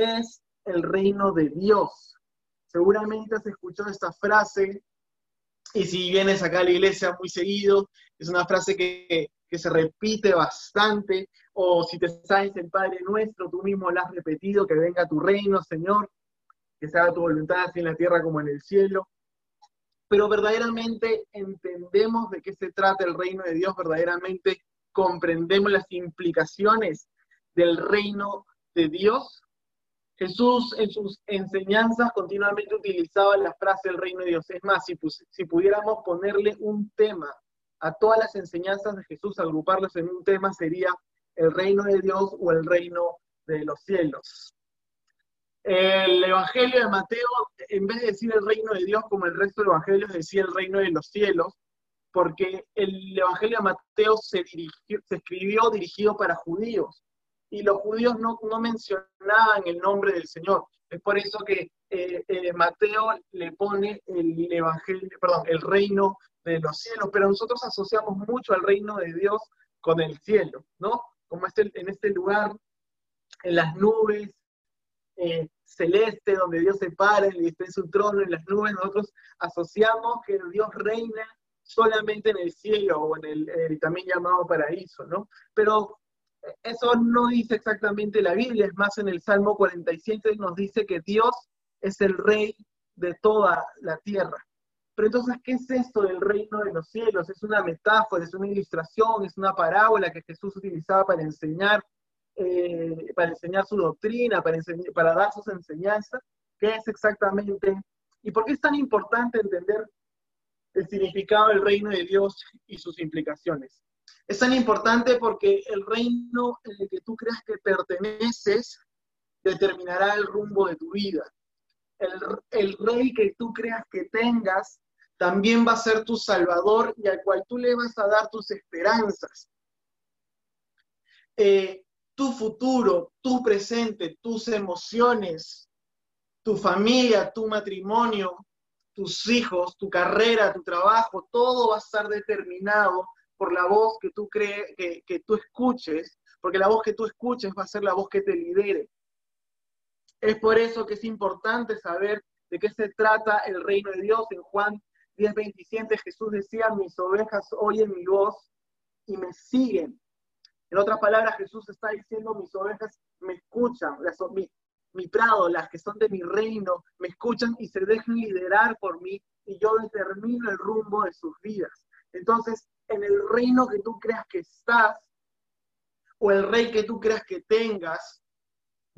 ¿qué es el reino de Dios? Seguramente has escuchado esta frase y si vienes acá a la iglesia muy seguido, es una frase que, que se repite bastante, o si te sabes el Padre Nuestro, tú mismo la has repetido, que venga tu reino, Señor, que se haga tu voluntad así en la tierra como en el cielo. Pero verdaderamente entendemos de qué se trata el reino de Dios, verdaderamente comprendemos las implicaciones del reino de Dios. Jesús en sus enseñanzas continuamente utilizaba la frase del reino de Dios. Es más, si, pudiéramos ponerle un tema a todas las enseñanzas de Jesús, agruparlas en un tema, sería el reino de Dios o el reino de los cielos. El Evangelio de Mateo, en vez de decir el reino de Dios como el resto de evangelios, decía el reino de los cielos, porque el Evangelio de Mateo se, se escribió dirigido para judíos y los judíos no, no, mencionaban el nombre del Señor. Es por eso que eh, eh, Mateo le pone el Evangelio, perdón, el reino de los cielos, pero nosotros asociamos mucho al reino de Dios con el cielo, ¿no? Como este, en este lugar, en las nubes, eh, celeste, donde Dios se para y está en su trono en las nubes, nosotros asociamos que Dios reina solamente en el cielo o en el, también llamado paraíso, ¿no? Pero eso no dice exactamente la Biblia, es más en el Salmo 47 nos dice que Dios es el rey de toda la tierra. Pero entonces, ¿qué es esto del reino de los cielos? Es una metáfora, es una ilustración, es una parábola que Jesús utilizaba para enseñar, eh, para enseñar su doctrina, para, para dar sus enseñanzas. ¿Qué es exactamente? ¿Y por qué es tan importante entender el significado del reino de Dios y sus implicaciones? Es tan importante porque el reino en el que tú creas que perteneces determinará el rumbo de tu vida. El, rey que tú creas que tengas también va a ser tu salvador y al cual tú le vas a dar tus esperanzas. Eh, tu futuro, tu presente, tus emociones, tu familia, tu matrimonio, tus hijos, tu carrera, tu trabajo, todo va a estar determinado por la voz que tú crees, que, tú escuches, porque la voz que tú escuches va a ser la voz que te lidere. Es por eso que es importante saber de qué se trata el reino de Dios. En Juan 10:27 Jesús decía, mis ovejas oyen mi voz y me siguen. En otras palabras, Jesús está diciendo, mis ovejas me escuchan, las, mi, mi prado, las que son de mi reino, me escuchan y se dejan liderar por mí y yo determino el rumbo de sus vidas. Entonces, en el reino que tú creas que estás, o el rey que tú creas que tengas,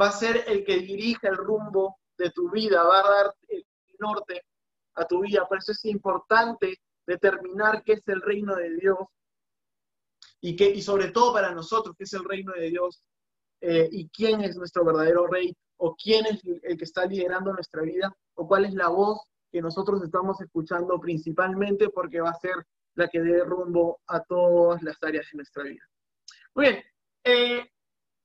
va a ser el que dirija el rumbo de tu vida, va a dar el norte a tu vida. Por eso es importante determinar qué es el reino de Dios y, qué, y sobre todo para nosotros, qué es el reino de Dios eh, y quién es nuestro verdadero rey o quién es el que está liderando nuestra vida o cuál es la voz que nosotros estamos escuchando principalmente porque va a ser la que dé rumbo a todas las áreas de nuestra vida. Muy bien, eh,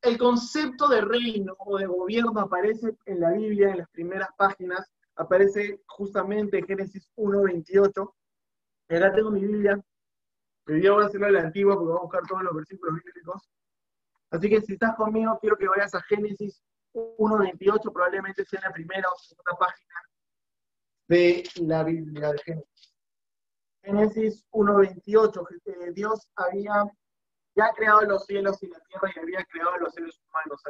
el concepto de reino o de gobierno aparece en la Biblia en las primeras páginas aparece justamente en Génesis 1.28. Acá tengo mi Biblia, pero yo voy a hacerlo de la antigua porque voy a buscar todos los versículos bíblicos. Así que si estás conmigo, quiero que vayas a Génesis 1.28, probablemente sea la primera o segunda página de la Biblia de Génesis. Génesis 1.28, eh, Dios había ya creado los cielos y la tierra y había creado los seres humanos,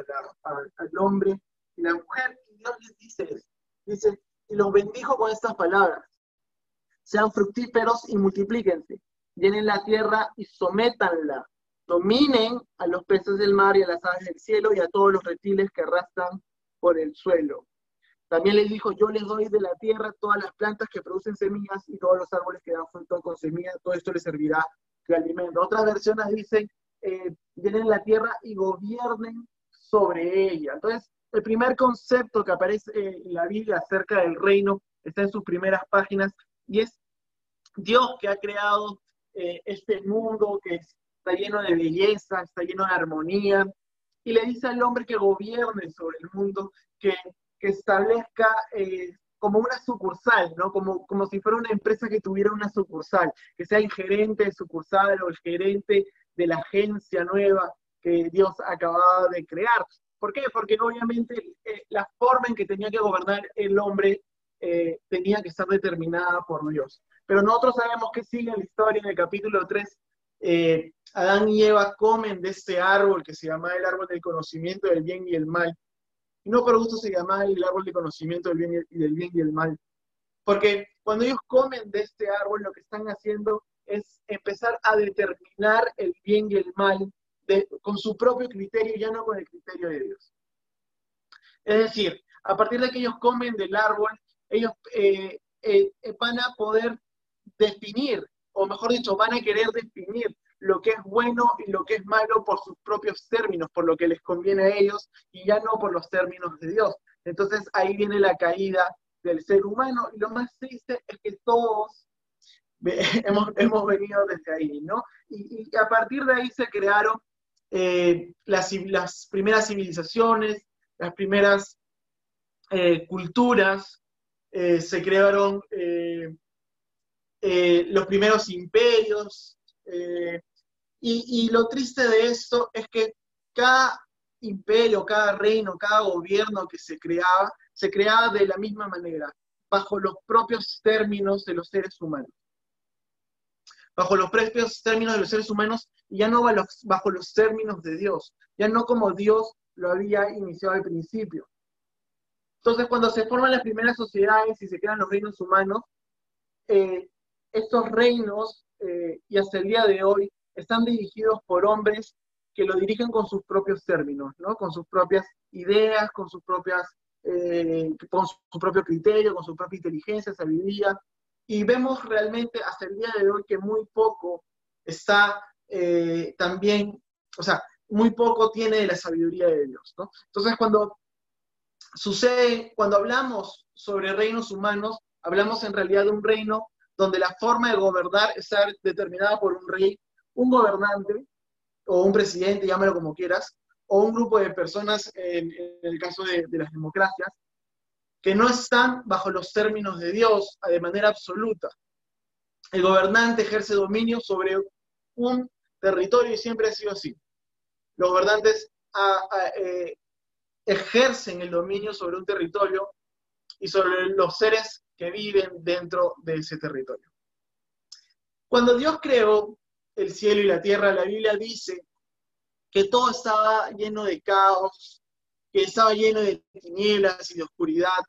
al hombre y la mujer. Y Dios les dice, dice, y los bendijo con estas palabras. Sean fructíferos y multiplíquense. Llenen la tierra y sométanla. Dominen a los peces del mar y a las aves del cielo y a todos los reptiles que arrastran por el suelo. También les dijo, yo les doy de la tierra todas las plantas que producen semillas y todos los árboles que dan fruto con semillas, todo esto les servirá de alimento. Otras versiones dicen, eh, la tierra y gobiernen sobre ella. Entonces, el primer concepto que aparece en la Biblia acerca del reino está en sus primeras páginas y es Dios que ha creado eh, este mundo que está lleno de belleza, está lleno de armonía y le dice al hombre que gobierne sobre el mundo, que, establezca eh, como una sucursal, ¿no? Como, como si fuera una empresa que tuviera una sucursal, que sea el gerente de sucursal o el gerente de la agencia nueva que Dios acababa de crear. ¿Por qué? Porque obviamente eh, la forma en que tenía que gobernar el hombre eh, tenía que estar determinada por Dios. Pero nosotros sabemos que sigue la historia en el capítulo 3. Eh, Adán y Eva comen de este árbol que se llama el árbol del conocimiento del bien y el mal. Y no por gusto se llama el árbol del conocimiento del bien y, del bien y el mal. Porque cuando ellos comen de este árbol, lo que están haciendo es empezar a determinar el bien y el mal con su propio criterio, ya no con el criterio de Dios. Es decir, a partir de que ellos comen del árbol, ellos eh, eh, van a poder definir, o mejor dicho, van a querer definir lo que es bueno y lo que es malo por sus propios términos, por lo que les conviene a ellos y ya no por los términos de Dios. Entonces ahí viene la caída del ser humano y lo más triste es que todos hemos, hemos venido desde ahí, ¿no? Y, a partir de ahí se crearon eh, las, las, primeras civilizaciones, las primeras eh, culturas, eh, se crearon los primeros imperios, y, y, lo triste de esto es que cada imperio, cada reino, cada gobierno que se creaba, se creaba de la misma manera, bajo los propios términos de los seres humanos bajo los propios términos de los seres humanos y ya no bajo los términos de Dios, ya no como Dios lo había iniciado al principio. Entonces, cuando se forman las primeras sociedades y se crean los reinos humanos, eh, estos reinos, eh, y hasta el día de hoy, están dirigidos por hombres que lo dirigen con sus propios términos, ¿no? con sus propias ideas, con sus propias, eh, con su propio criterio, con su propia inteligencia, sabiduría, y vemos realmente hasta el día de hoy que muy poco está eh, también, o sea, muy poco tiene de la sabiduría de Dios, ¿no? Entonces, cuando sucede, cuando hablamos sobre reinos humanos, hablamos en realidad de un reino donde la forma de gobernar está determinada por un rey, un gobernante, o un presidente, llámalo como quieras, o un grupo de personas, en, el caso de las democracias, que no están bajo los términos de Dios de manera absoluta. El gobernante ejerce dominio sobre un territorio y siempre ha sido así. Los gobernantes eh, ejercen el dominio sobre un territorio y sobre los seres que viven dentro de ese territorio. Cuando Dios creó el cielo y la tierra, la Biblia dice que todo estaba lleno de caos, que estaba lleno de tinieblas y de oscuridad.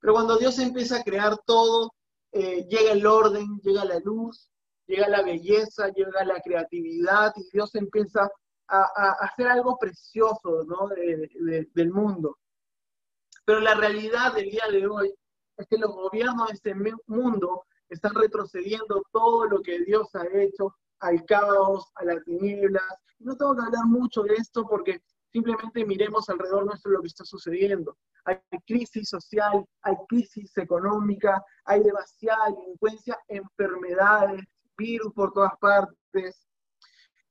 Pero cuando Dios empieza a crear todo, eh, llega el orden, llega la luz, llega la belleza, llega la creatividad y Dios empieza a, hacer algo precioso ¿no? del mundo. Pero la realidad del día de hoy es que los gobiernos de este mundo están retrocediendo todo lo que Dios ha hecho al caos, a las tinieblas. No tengo que hablar mucho de esto porque Simplemente miremos alrededor nuestro lo que está sucediendo. Hay crisis social, hay crisis económica, hay demasiada delincuencia, enfermedades, virus por todas partes.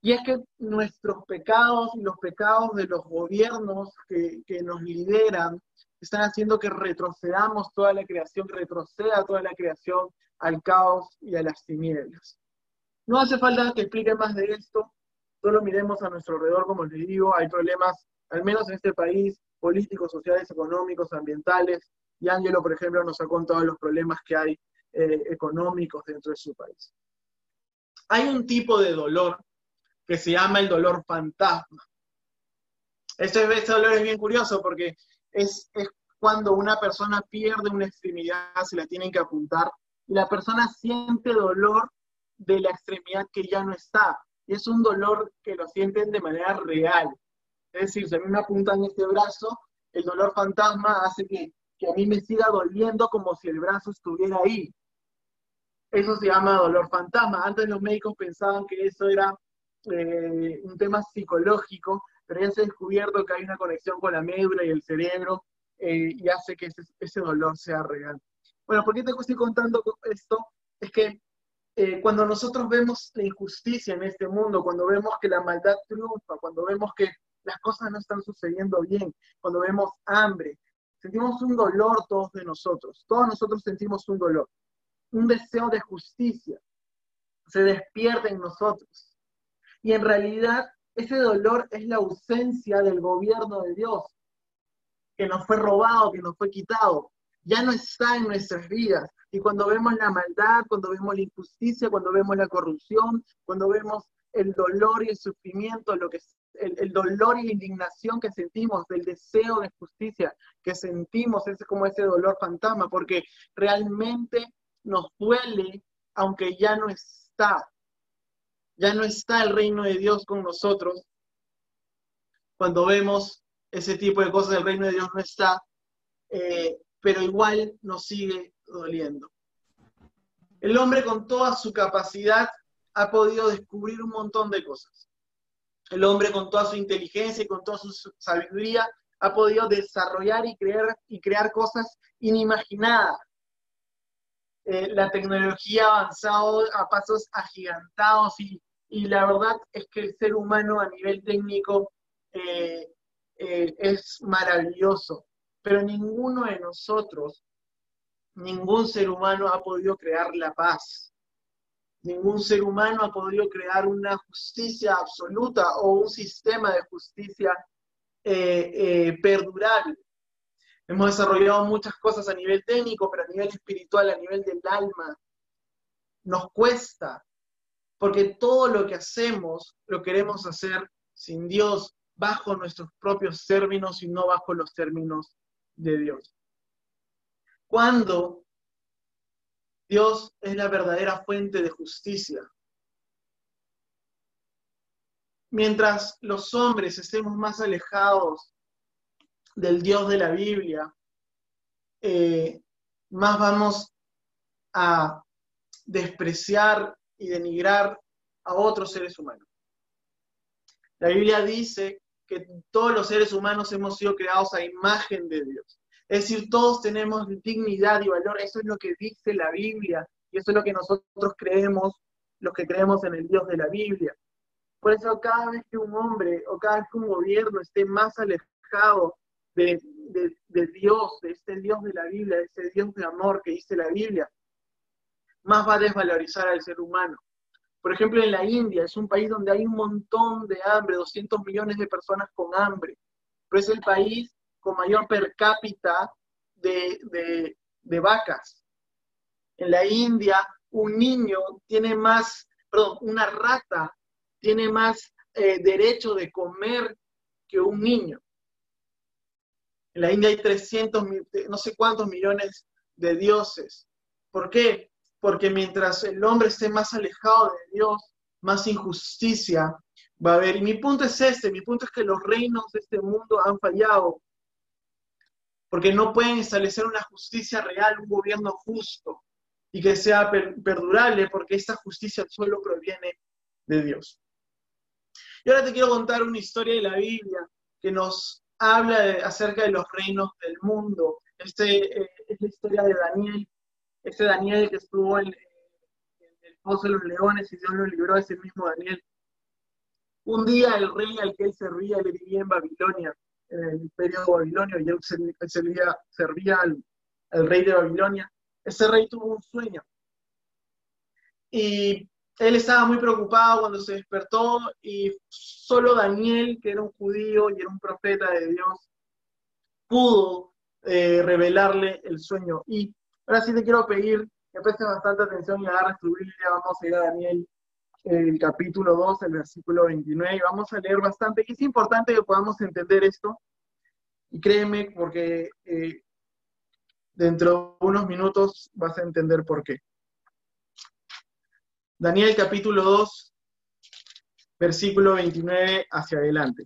Y es que nuestros pecados y los pecados de los gobiernos que, que nos lideran están haciendo que retrocedamos toda la creación, retroceda toda la creación al caos y a las tinieblas. No hace falta que explique más de esto, solo miremos a nuestro alrededor, como les digo, hay problemas, al menos en este país, políticos, sociales, económicos, ambientales, y Ángelo, por ejemplo, nos ha contado los problemas que hay eh, económicos dentro de su país. Hay un tipo de dolor que se llama el dolor fantasma. Este, este dolor es bien curioso porque es, cuando una persona pierde una extremidad, se la tienen que apuntar, y la persona siente dolor de la extremidad que ya no está y es un dolor que lo sienten de manera real. Es decir, si a mí me apuntan este brazo, el dolor fantasma hace que, a mí me siga doliendo como si el brazo estuviera ahí. Eso se llama dolor fantasma. Antes los médicos pensaban que eso era eh, un tema psicológico, pero ya se ha descubierto que hay una conexión con la médula y el cerebro eh, y hace que ese, dolor sea real. Bueno, ¿por qué te estoy contando esto? Es que eh, cuando nosotros vemos la injusticia en este mundo, cuando vemos que la maldad triunfa, cuando vemos que las cosas no están sucediendo bien, cuando vemos hambre, sentimos un dolor todos de nosotros, todos nosotros sentimos un dolor, un deseo de justicia, se despierta en nosotros. Y en realidad ese dolor es la ausencia del gobierno de Dios, que nos fue robado, que nos fue quitado. Ya no está en nuestras vidas. Y cuando vemos la maldad, cuando vemos la injusticia, cuando vemos la corrupción, cuando vemos el dolor y el sufrimiento, lo que el, el, dolor y la indignación que sentimos, del deseo de justicia que sentimos, es como ese dolor fantasma, porque realmente nos duele, aunque ya no está, ya no está el reino de Dios con nosotros. Cuando vemos ese tipo de cosas, el reino de Dios no está, eh, pero igual nos sigue doliendo. El hombre con toda su capacidad ha podido descubrir un montón de cosas. El hombre con toda su inteligencia y con toda su sabiduría ha podido desarrollar y crear, y crear cosas inimaginadas. Eh, la tecnología ha avanzado a pasos agigantados y, y, la verdad es que el ser humano a nivel técnico eh, eh, es maravilloso, pero ninguno de nosotros, ningún ser humano ha podido crear la paz. Ningún ser humano ha podido crear una justicia absoluta o un sistema de justicia perdurable. Hemos desarrollado muchas cosas a nivel técnico, pero a nivel espiritual, a nivel del alma, nos cuesta, porque todo lo que hacemos lo queremos hacer sin Dios, bajo nuestros propios términos y no bajo los términos de Dios. Cuando Dios es la verdadera fuente de justicia. Mientras los hombres estemos más alejados del Dios de la Biblia, eh, más vamos a despreciar y denigrar a otros seres humanos. La Biblia dice que todos los seres humanos hemos sido creados a imagen de Dios. Es decir, todos tenemos dignidad y valor. Eso es lo que dice la Biblia y eso es lo que nosotros creemos, los que creemos en el Dios de la Biblia. Por eso cada vez que un hombre o cada vez que un gobierno esté más alejado de, Dios, de este Dios de la Biblia, de este Dios de amor que dice la Biblia, más va a desvalorizar al ser humano. Por ejemplo, en la India es un país donde hay un montón de hambre, 200 millones de personas con hambre, pero es el país con mayor per cápita de, vacas. En la India, un niño tiene más, una rata tiene más eh, derecho de comer que un niño. En la India hay 300, no sé cuántos millones de dioses. ¿Por qué? Porque mientras el hombre esté más alejado de Dios, más injusticia va a haber. Y mi punto es este, mi punto es que los reinos de este mundo han fallado, porque no pueden establecer una justicia real, un gobierno justo y que sea perdurable, porque esta justicia solo proviene de Dios. Y ahora te quiero contar una historia de la Biblia que nos habla acerca de los reinos del mundo. Este, eh, es la historia de Daniel, este Daniel que estuvo en, el pozo de los leones y Dios lo libró, ese mismo Daniel. Un día el rey al que él servía, le vivía en Babilonia, en el imperio babilonio, y él servía, servía al, al rey de Babilonia. Ese rey tuvo un sueño. Y él estaba muy preocupado cuando se despertó y solo Daniel, que era un judío y era un profeta de Dios, pudo eh, revelarle el sueño. Y ahora sí te quiero pedir que prestes bastante atención y agarres tu Biblia. Vamos a ir a Daniel, el capítulo 2, el versículo 29, y vamos a leer bastante. Es importante que podamos entender esto. Y créeme, porque eh, dentro de unos minutos vas a entender por qué. Daniel capítulo 2, versículo 29 hacia adelante.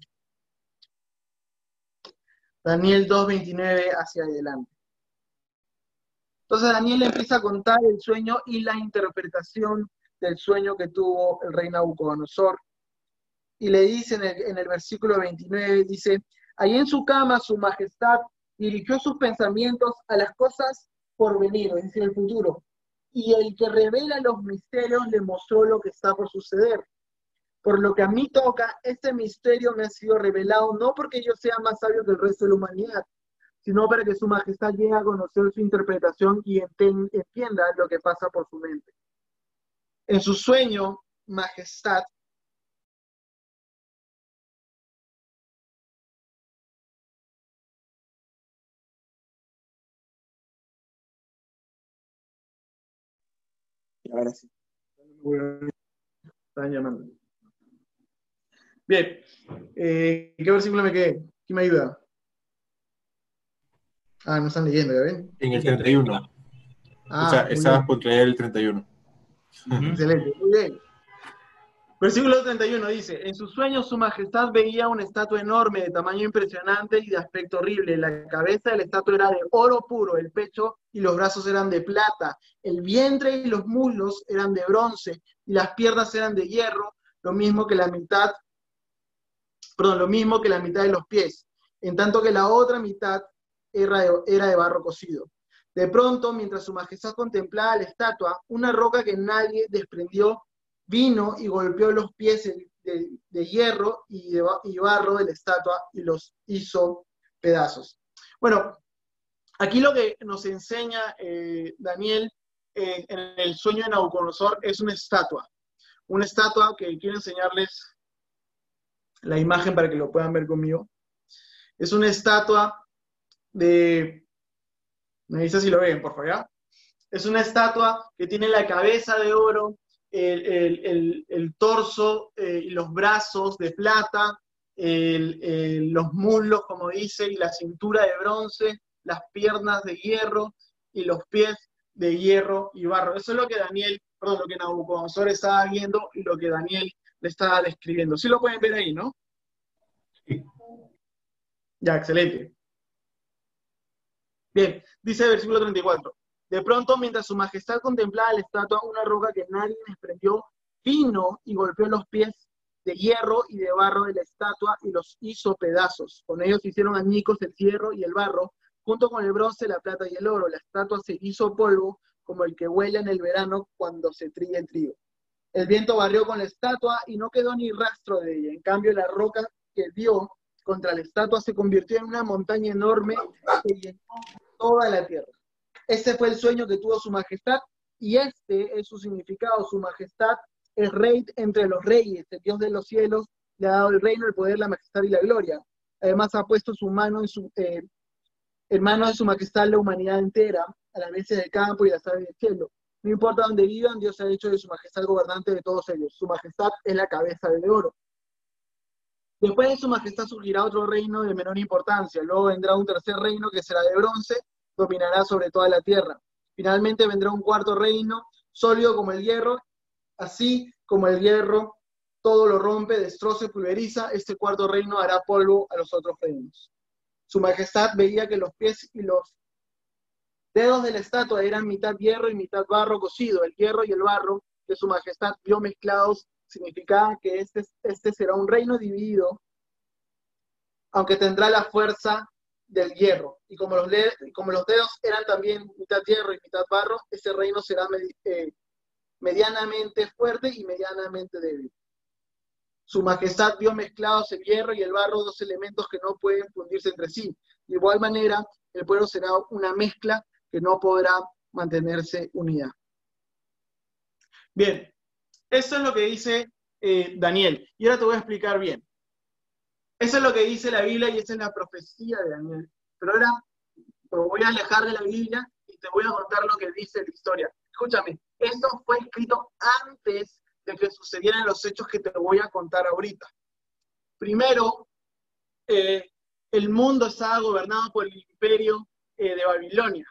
Daniel 2, 29 hacia adelante. Entonces Daniel empieza a contar el sueño y la interpretación del sueño que tuvo el rey Nabucodonosor. Y le dice en el, en versículo 29, dice, ahí en su cama su majestad dirigió sus pensamientos a las cosas por venir, es decir, el futuro y el que revela los misterios le mostró lo que está por suceder. Por lo que a mí toca, este misterio me ha sido revelado no porque yo sea más sabio que el resto de la humanidad, sino para que su majestad llegue a conocer su interpretación y entienda lo que pasa por su mente. En su sueño, majestad, Ahora sí. Están llamando. Bien. Eh, ¿Qué versículo me quedé? ¿Quién me ayuda? Ah, no están leyendo, ¿ya ven? En el 31. Ah, o sea, estabas por leer el 31. Excelente, muy bien. Versículo 31 dice, en sus sueños su majestad veía una estatua enorme de tamaño impresionante y de aspecto horrible. La cabeza de la estatua era de oro puro, el pecho y los brazos eran de plata, el vientre y los muslos eran de bronce y las piernas eran de hierro, lo mismo que la mitad, perdón, lo mismo que la mitad de los pies, en tanto que la otra mitad era de, barro cocido. De pronto, mientras su majestad contemplaba la estatua, una roca que nadie desprendió vino y golpeó los pies de, hierro y, de, barro de la estatua y los hizo pedazos. Bueno, aquí lo que nos enseña eh, Daniel en el sueño de Nabucodonosor es una estatua. Una estatua que quiero enseñarles la imagen para que lo puedan ver conmigo. Es una estatua de... Me dice si lo ven, por favor. Es una estatua que tiene la cabeza de oro, el, torso eh, y los brazos de plata, los muslos, como dice, y la cintura de bronce, las piernas de hierro y los pies de hierro y barro. Eso es lo que Daniel, perdón, lo que Nabucodonosor estaba viendo y lo que Daniel le estaba describiendo. Sí lo pueden ver ahí, ¿no? Ya, excelente. Dice el versículo 34. De pronto, mientras su majestad contemplaba la estatua, una roca que nadie desprendió vino y golpeó los pies de hierro y de barro de la estatua y los hizo pedazos. Con ellos hicieron añicos el hierro y el barro, junto con el bronce, la plata y el oro. La estatua se hizo polvo como el que huele en el verano cuando se trilla el trigo. El viento barrió con la estatua y no quedó ni rastro de ella. En cambio, la roca que dio contra la estatua se convirtió en una montaña enorme que llenó toda la tierra. Ese fue el sueño que tuvo su majestad y este es su significado. Su majestad es rey entre los reyes, el Dios de los cielos le ha dado el reino, el poder, la majestad y la gloria. Además ha puesto su mano en, su, eh, en manos de su majestad la humanidad entera, a las veces del campo y las aves del cielo. No importa dónde vivan, Dios ha hecho de su majestad gobernante de todos ellos. Su majestad es la cabeza de oro. Después de su majestad surgirá otro reino de menor importancia. Luego vendrá un tercer reino que será de bronce dominará sobre toda la tierra. Finalmente vendrá un cuarto reino, sólido como el hierro, así como el hierro todo lo rompe, destroza y pulveriza, este cuarto reino hará polvo a los otros reinos. Su majestad veía que los pies y los dedos de la estatua eran mitad hierro y mitad barro cocido. El hierro y el barro que su majestad vio mezclados significaba que este, este será un reino dividido, aunque tendrá la fuerza del hierro. Y como los, como dedos eran también mitad hierro y mitad barro, ese reino será eh, medianamente fuerte y medianamente débil. Su majestad vio mezclados el hierro y el barro, dos elementos que no pueden fundirse entre sí. De igual manera, el pueblo será una mezcla que no podrá mantenerse unida. Bien, eso es lo que dice eh, Daniel. Y ahora te voy a explicar bien. Eso es lo que dice la Biblia y esa es la profecía de Daniel. Pero ahora me voy a alejar de la Biblia y te voy a contar lo que dice la historia. Escúchame, esto fue escrito antes de que sucedieran los hechos que te voy a contar ahorita. Primero, eh, el mundo estaba gobernado por el imperio eh, de Babilonia.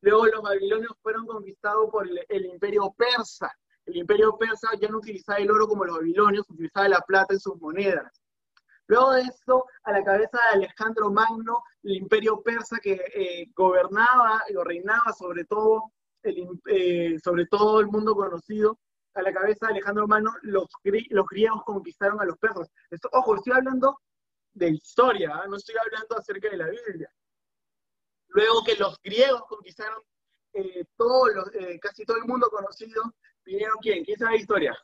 Luego los babilonios fueron conquistados por el, imperio persa. El imperio persa ya no utilizaba el oro como los babilonios, utilizaba la plata en sus monedas. Luego de esto, a la cabeza de Alejandro Magno, el imperio persa que eh, gobernaba o reinaba sobre todo, el, eh, sobre todo el mundo conocido, a la cabeza de Alejandro Magno, los, griegos conquistaron a los persas. Ojo, estoy hablando de historia, ¿ah? no estoy hablando acerca de la Biblia. Luego que los griegos conquistaron eh, casi todo el mundo conocido, vinieron quién? ¿Quién sabe la historia?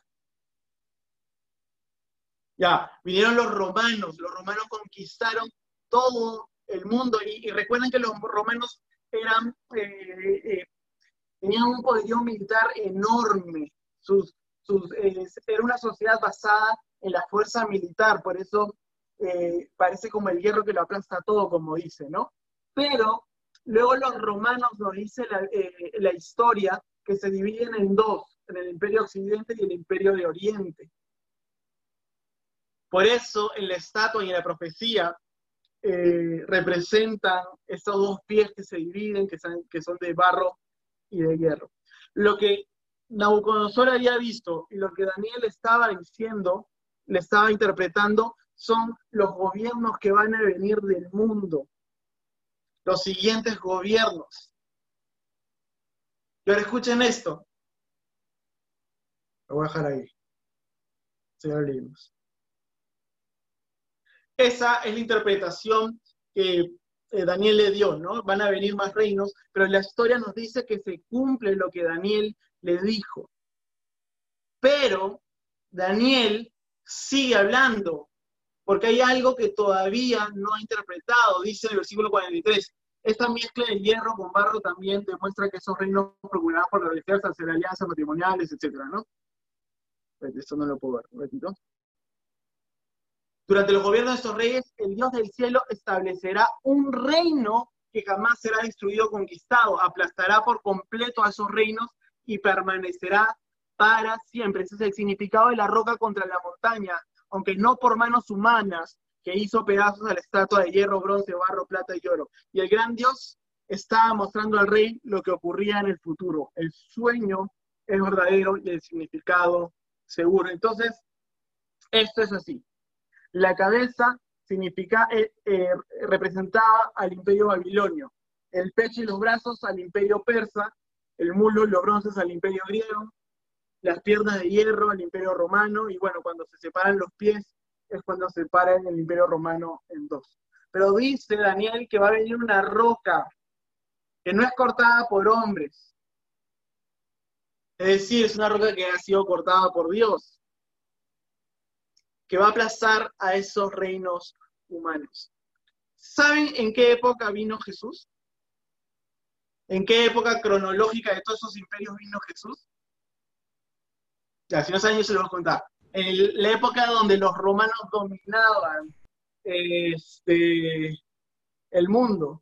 Ya, vinieron los romanos, los romanos conquistaron todo el mundo y, recuerden que los romanos eran, eh, eh, tenían un poderío militar enorme, sus, sus, era una sociedad basada en la fuerza militar, por eso eh, parece como el hierro que lo aplasta todo, como dice, ¿no? Pero luego los romanos, nos dice la, la historia, que se dividen en dos, en el imperio occidente y el imperio de oriente. Por eso en la estatua y en la profecía eh, representan estos dos pies que se dividen, que son, de barro y de hierro. Lo que Nabucodonosor había visto y lo que Daniel estaba diciendo, le estaba interpretando, son los gobiernos que van a venir del mundo, los siguientes gobiernos. Y ahora escuchen esto. Lo voy a dejar ahí. Señor leímos. Esa es la interpretación que eh, Daniel le dio, ¿no? Van a venir más reinos, pero la historia nos dice que se cumple lo que Daniel le dijo. Pero Daniel sigue hablando, porque hay algo que todavía no ha interpretado, dice en el versículo 43. Esta mezcla de hierro con barro también demuestra que esos reinos procuraban por realizarse, hacer alianzas matrimoniales, etcétera, ¿no? Pues, esto no lo puedo ver, un. Durante los gobiernos de estos reyes, el Dios del cielo establecerá un reino que jamás será destruido o conquistado, aplastará por completo a esos reinos y permanecerá para siempre. Ese es el significado de la roca contra la montaña, aunque no por manos humanas, que hizo pedazos a la estatua de hierro, bronce, barro, plata y oro. Y el gran Dios estaba mostrando al rey lo que ocurría en el futuro. El sueño es verdadero y el significado seguro. Entonces, esto es así. La cabeza significa, eh, eh, representaba al imperio babilonio, el pecho y los brazos al imperio persa, el muslo y los bronces al imperio griego, las piernas de hierro al imperio romano, y bueno, cuando se separan los pies es cuando se separan el imperio romano en dos. Pero dice Daniel que va a venir una roca que no es cortada por hombres. Es decir, es una roca que ha sido cortada por Dios que va a aplazar a esos reinos humanos. ¿Saben en qué época vino Jesús? ¿En qué época cronológica de todos esos imperios vino Jesús? Ya, unos años se lo voy a contar. En la época donde los romanos dominaban este, el mundo.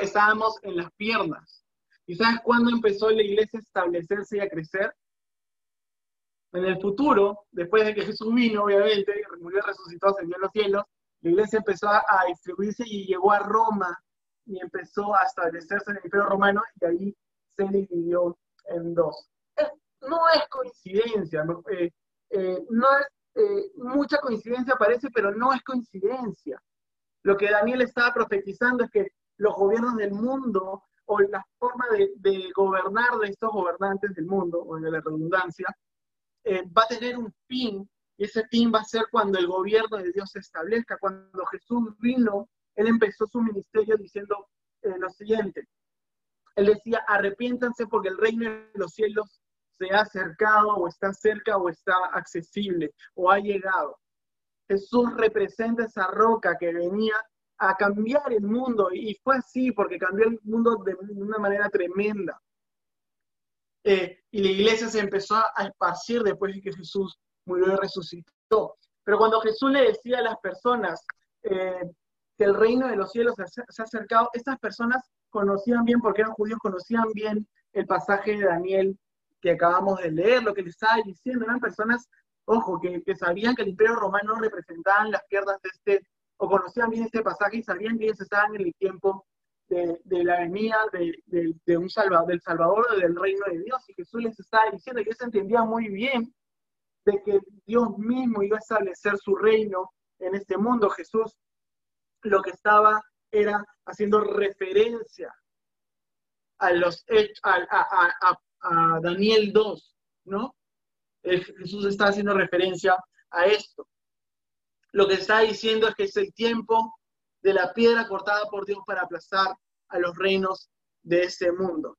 Estábamos en las piernas. ¿Y sabes cuándo empezó la iglesia a establecerse y a crecer? En el futuro, después de que Jesús vino, obviamente, murió, resucitó, ascendió a los cielos, la iglesia empezó a, distribuirse y llegó a Roma y empezó a establecerse en el Imperio Romano y ahí se dividió en dos. no es coincidencia, eh, eh, no es eh, mucha coincidencia parece, pero no es coincidencia. Lo que Daniel estaba profetizando es que los gobiernos del mundo o la forma de, gobernar de estos gobernantes del mundo, o de la redundancia, eh, va a tener un fin, y ese fin va a ser cuando el gobierno de Dios se establezca. Cuando Jesús vino, él empezó su ministerio diciendo eh, lo siguiente. Él decía, arrepiéntanse porque el reino de los cielos se ha acercado o está cerca o está accesible o ha llegado. Jesús representa esa roca que venía a cambiar el mundo y fue así porque cambió el mundo de una manera tremenda. Eh, y la iglesia se empezó a esparcir después de que Jesús murió y resucitó. Pero cuando Jesús le decía a las personas eh, que el reino de los cielos se, ha acercado, estas personas conocían bien, porque eran judíos, conocían bien el pasaje de Daniel que acabamos de leer, lo que les estaba diciendo, eran personas, ojo, que, que sabían que el imperio romano representaban las piernas de este, o conocían bien este pasaje y sabían que ellos estaban en el tiempo de, la venida de, un salvador, del Salvador del reino de Dios. Y Jesús les estaba diciendo, ellos entendía muy bien de que Dios mismo iba a establecer su reino en este mundo. Jesús lo que estaba era haciendo referencia a los a, a, Daniel 2, ¿no? Jesús está haciendo referencia a esto. Lo que está diciendo es que es el tiempo de la piedra cortada por Dios para aplastar a los reinos de este mundo.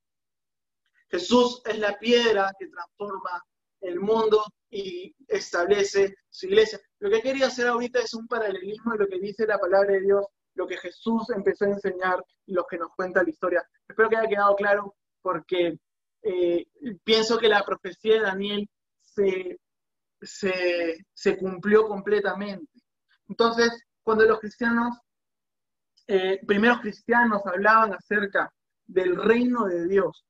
Jesús es la piedra que transforma el mundo y establece su iglesia. Lo que quería hacer ahorita es un paralelismo de lo que dice la palabra de Dios, lo que Jesús empezó a enseñar y lo que nos cuenta la historia. Espero que haya quedado claro porque eh, pienso que la profecía de Daniel se, se, se cumplió completamente. Entonces, cuando los cristianos eh, primeros cristianos hablaban acerca del reino de Dios,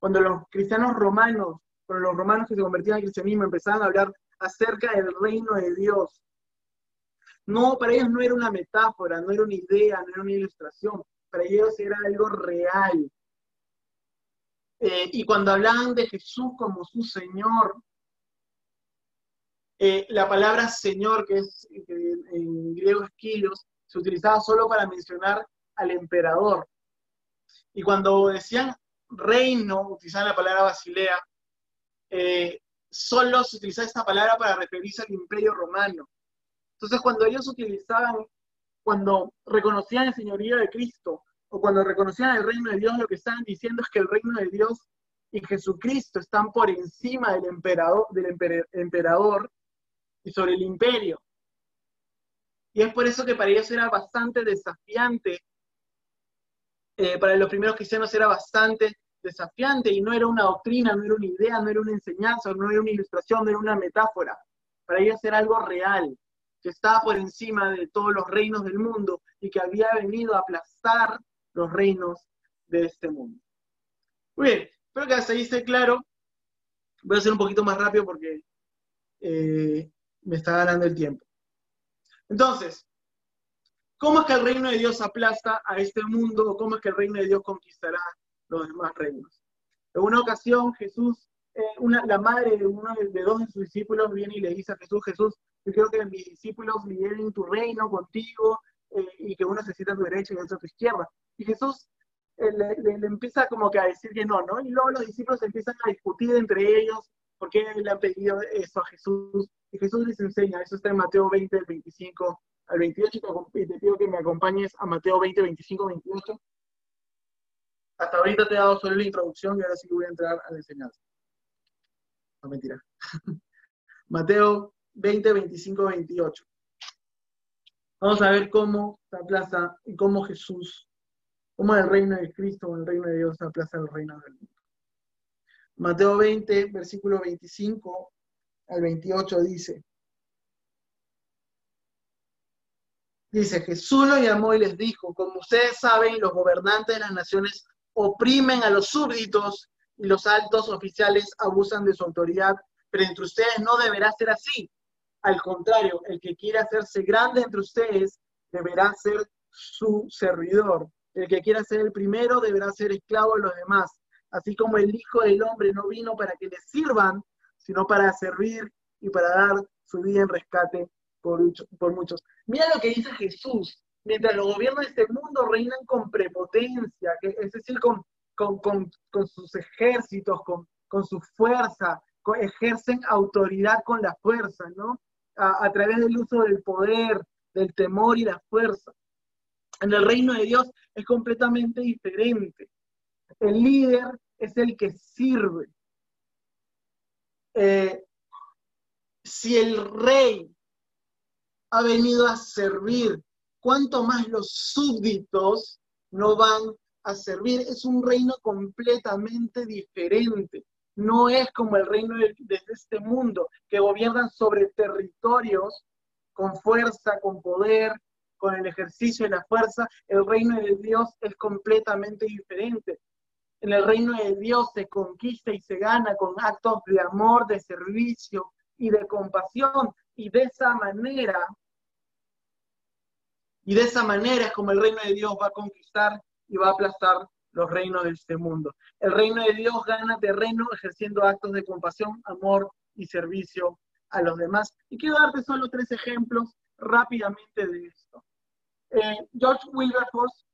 Cuando los cristianos romanos, cuando los romanos que se convertían al cristianismo empezaban a hablar acerca del reino de Dios, no, para ellos no era una metáfora, no era una idea, no era una ilustración, para ellos era algo real. Eh, y cuando hablaban de Jesús como su Señor, eh, la palabra Señor, que es en griego es se utilizaba solo para mencionar al emperador. Y cuando decían reino, utilizaban la palabra Basilea, eh, solo se utilizaba esta palabra para referirse al imperio romano. Entonces, cuando ellos utilizaban, cuando reconocían el señorío de Cristo, o cuando reconocían el reino de Dios, lo que estaban diciendo es que el reino de Dios y Jesucristo están por encima del emperador, del emperador y sobre el imperio. Y es por eso que para ellos era bastante desafiante, eh, para los primeros cristianos era bastante desafiante y no era una doctrina, no era una idea, no era una enseñanza, no era una ilustración, no era una metáfora. Para ellos era algo real que estaba por encima de todos los reinos del mundo y que había venido a aplastar los reinos de este mundo. Muy bien, espero que hasta ahí esté claro. Voy a hacer un poquito más rápido porque eh, me está ganando el tiempo. Entonces, ¿cómo es que el reino de Dios aplasta a este mundo o cómo es que el reino de Dios conquistará los demás reinos? En una ocasión Jesús, eh, la madre de uno de dos de sus discípulos viene y le dice a Jesús, Jesús, yo quiero que mis discípulos lideren tu reino contigo eh, y que uno se sienta a tu derecha y otro a tu izquierda. Y Jesús eh, le, empieza como que a decir que no, ¿no? Y luego los discípulos empiezan a discutir entre ellos por qué le han pedido eso a Jesús. Y Jesús les enseña, eso está en Mateo 20, 25 al 28, y te pido que me acompañes a Mateo 20, 25, 28. Hasta ahorita te he dado solo la introducción y ahora sí voy a entrar a la enseñanza. No, mentira. Mateo 20, 25, 28. Vamos a ver cómo se aplaza y cómo Jesús, cómo el reino de Cristo o el reino de Dios se aplaza el reino del mundo. Mateo 20, versículo 25 al 28 dice, Dice, Jesús lo llamó y les dijo, como ustedes saben, los gobernantes de las naciones oprimen a los súbditos y los altos oficiales abusan de su autoridad, pero entre ustedes no deberá ser así. Al contrario, el que quiera hacerse grande entre ustedes deberá ser su servidor. El que quiera ser el primero deberá ser esclavo de los demás. Así como el Hijo del Hombre no vino para que le sirvan, sino para servir y para dar su vida en rescate por, muchos. Mira lo que dice Jesús. Mientras los gobiernos de este mundo reinan con prepotencia, es decir, con, sus ejércitos, con, con su fuerza, ejercen autoridad con la fuerza, ¿no? a, través del uso del poder, del temor y la fuerza. En el reino de Dios es completamente diferente. El líder es el que sirve. Eh, si el rey ha venido a servir, ¿cuánto más los súbditos no van a servir? Es un reino completamente diferente no es como el reino de, este mundo, que gobiernan sobre territorios con fuerza, con poder, con el ejercicio de la fuerza. El reino de Dios es completamente diferente. En el reino de Dios se conquista y se gana con actos de amor, de servicio y de compasión. Y de esa manera, y de esa manera es como el reino de Dios va a conquistar y va a aplastar los reinos de este mundo. El reino de Dios gana terreno ejerciendo actos de compasión, amor y servicio a los demás. Y quiero darte solo tres ejemplos rápidamente de esto. Eh, George Wilberforce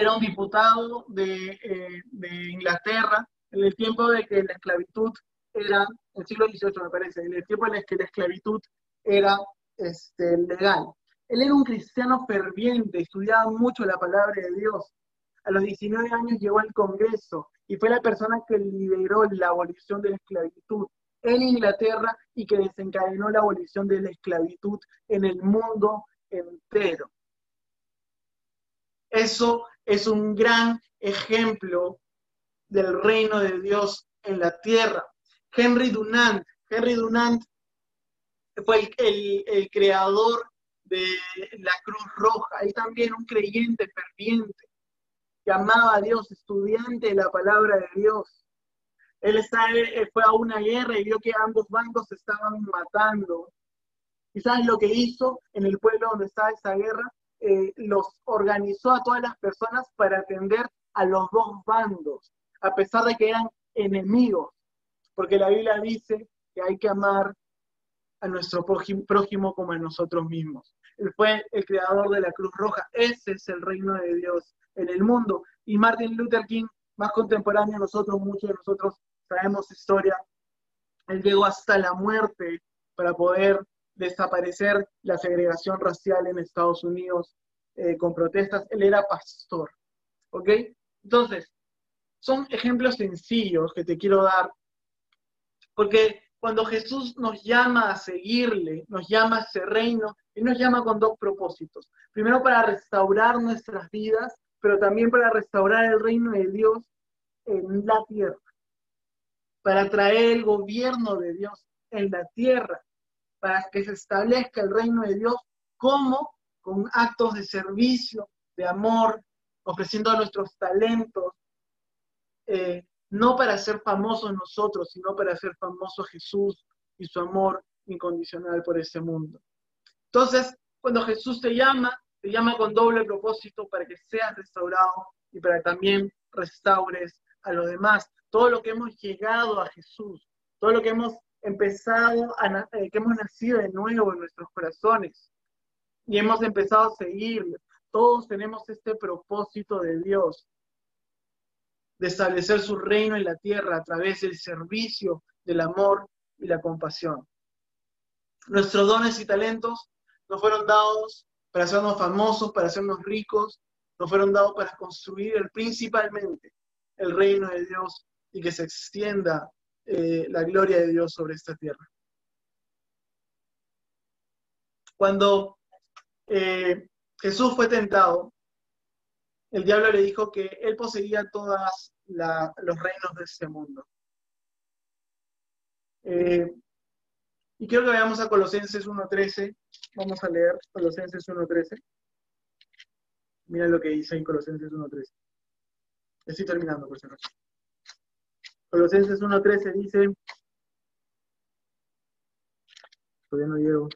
era un diputado de, eh, de, Inglaterra en el tiempo de que la esclavitud era, el siglo XVIII me parece, en el tiempo en el que la esclavitud era este, legal. Él era un cristiano ferviente, estudiaba mucho la palabra de Dios, a los 19 años llegó al Congreso y fue la persona que lideró la abolición de la esclavitud en Inglaterra y que desencadenó la abolición de la esclavitud en el mundo entero. Eso es un gran ejemplo del reino de Dios en la tierra. Henry Dunant, Henry Dunant fue el, el creador de la Cruz Roja, y también un creyente ferviente que amaba a Dios, estudiante de la palabra de Dios. Él fue a una guerra y vio que ambos bandos se estaban matando. ¿Y sabes lo que hizo en el pueblo donde estaba esa guerra? Eh, los organizó a todas las personas para atender a los dos bandos, a pesar de que eran enemigos, porque la Biblia dice que hay que amar a nuestro prójimo como a nosotros mismos. Él fue el creador de la Cruz Roja. Ese es el reino de Dios en el mundo. Y Martin Luther King, más contemporáneo a nosotros, muchos de nosotros sabemos historia, él llegó hasta la muerte para poder desaparecer la segregación racial en Estados Unidos eh, con protestas. Él era pastor. ¿Ok? Entonces, son ejemplos sencillos que te quiero dar, porque cuando Jesús nos llama a seguirle, nos llama a ese reino, Él nos llama con dos propósitos. Primero para restaurar nuestras vidas, pero también para restaurar el reino de Dios en la tierra, para traer el gobierno de Dios en la tierra, para que se establezca el reino de Dios como con actos de servicio, de amor, ofreciendo nuestros talentos, eh, no para ser famosos nosotros, sino para hacer famoso Jesús y su amor incondicional por ese mundo. Entonces, cuando Jesús te llama, te llama con doble propósito para que seas restaurado y para que también restaures a los demás. Todo lo que hemos llegado a Jesús, todo lo que hemos empezado, a, eh, que hemos nacido de nuevo en nuestros corazones y hemos empezado a seguirle. Todos tenemos este propósito de Dios, de establecer su reino en la tierra a través del servicio, del amor y la compasión. Nuestros dones y talentos nos fueron dados para hacernos famosos, para hacernos ricos, nos fueron dados para construir principalmente el reino de Dios y que se extienda eh, la gloria de Dios sobre esta tierra. Cuando eh, Jesús fue tentado, el diablo le dijo que él poseía todos los reinos de este mundo. Eh, y quiero que veamos a Colosenses 1.13. Vamos a leer Colosenses 1.13. Mira lo que dice en Colosenses 1.13. Estoy terminando, por acaso. Colosenses 1.13 dice, todavía no llego.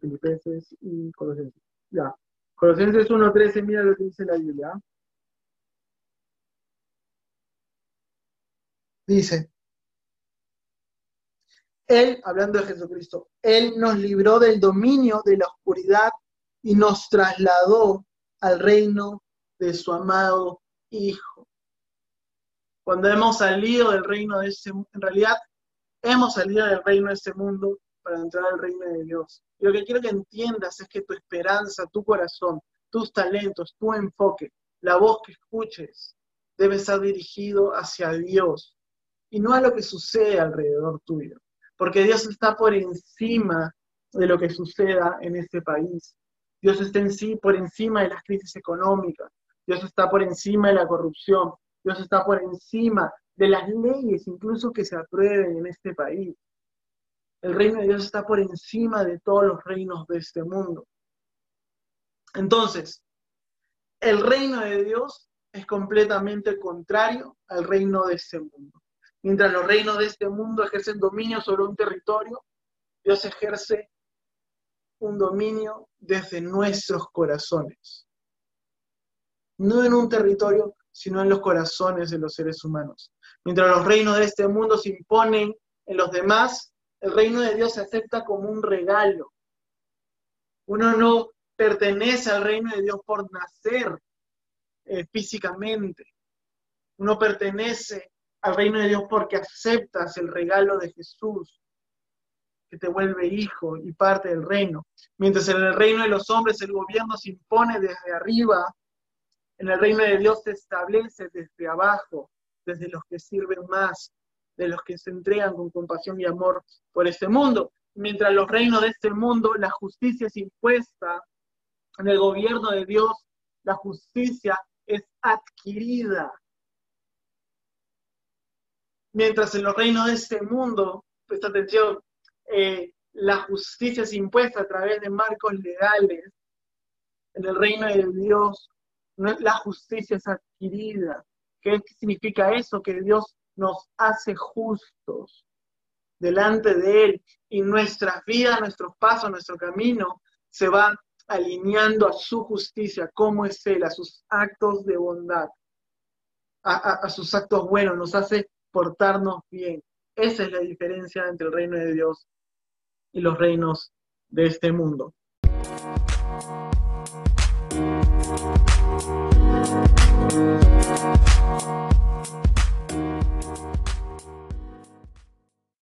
Filipenses y Colosenses. Ya. Colosenses 1.13, mira lo que dice la Biblia. Dice, Él, hablando de Jesucristo, Él nos libró del dominio de la oscuridad y nos trasladó al reino de su amado Hijo. Cuando hemos salido del reino de ese, en realidad, hemos salido del reino de este mundo para entrar al reino de Dios. Y lo que quiero que entiendas es que tu esperanza, tu corazón, tus talentos, tu enfoque, la voz que escuches, debe estar dirigido hacia Dios y no a lo que sucede alrededor tuyo. Porque Dios está por encima de lo que suceda en este país. Dios está en sí por encima de las crisis económicas. Dios está por encima de la corrupción. Dios está por encima de las leyes incluso que se aprueben en este país. El reino de Dios está por encima de todos los reinos de este mundo. Entonces, el reino de Dios es completamente contrario al reino de este mundo. Mientras los reinos de este mundo ejercen dominio sobre un territorio, Dios ejerce un dominio desde nuestros corazones. No en un territorio, sino en los corazones de los seres humanos. Mientras los reinos de este mundo se imponen en los demás, el reino de Dios se acepta como un regalo. Uno no pertenece al reino de Dios por nacer eh, físicamente. Uno pertenece al reino de Dios porque aceptas el regalo de Jesús, que te vuelve hijo y parte del reino. Mientras en el reino de los hombres el gobierno se impone desde arriba, en el reino de Dios se establece desde abajo, desde los que sirven más, de los que se entregan con compasión y amor por este mundo. Mientras los reinos de este mundo, la justicia es impuesta en el gobierno de Dios, la justicia es adquirida. Mientras en los reinos de este mundo, presta atención, eh, la justicia es impuesta a través de marcos legales, en el reino de Dios la justicia es adquirida ¿Qué significa eso? Que Dios nos hace justos delante de Él y nuestra vida, nuestros pasos, nuestro camino se va alineando a su justicia, como es Él, a sus actos de bondad, a, sus actos buenos, nos hace portarnos bien. Esa es la diferencia entre el reino de Dios y los reinos de este mundo.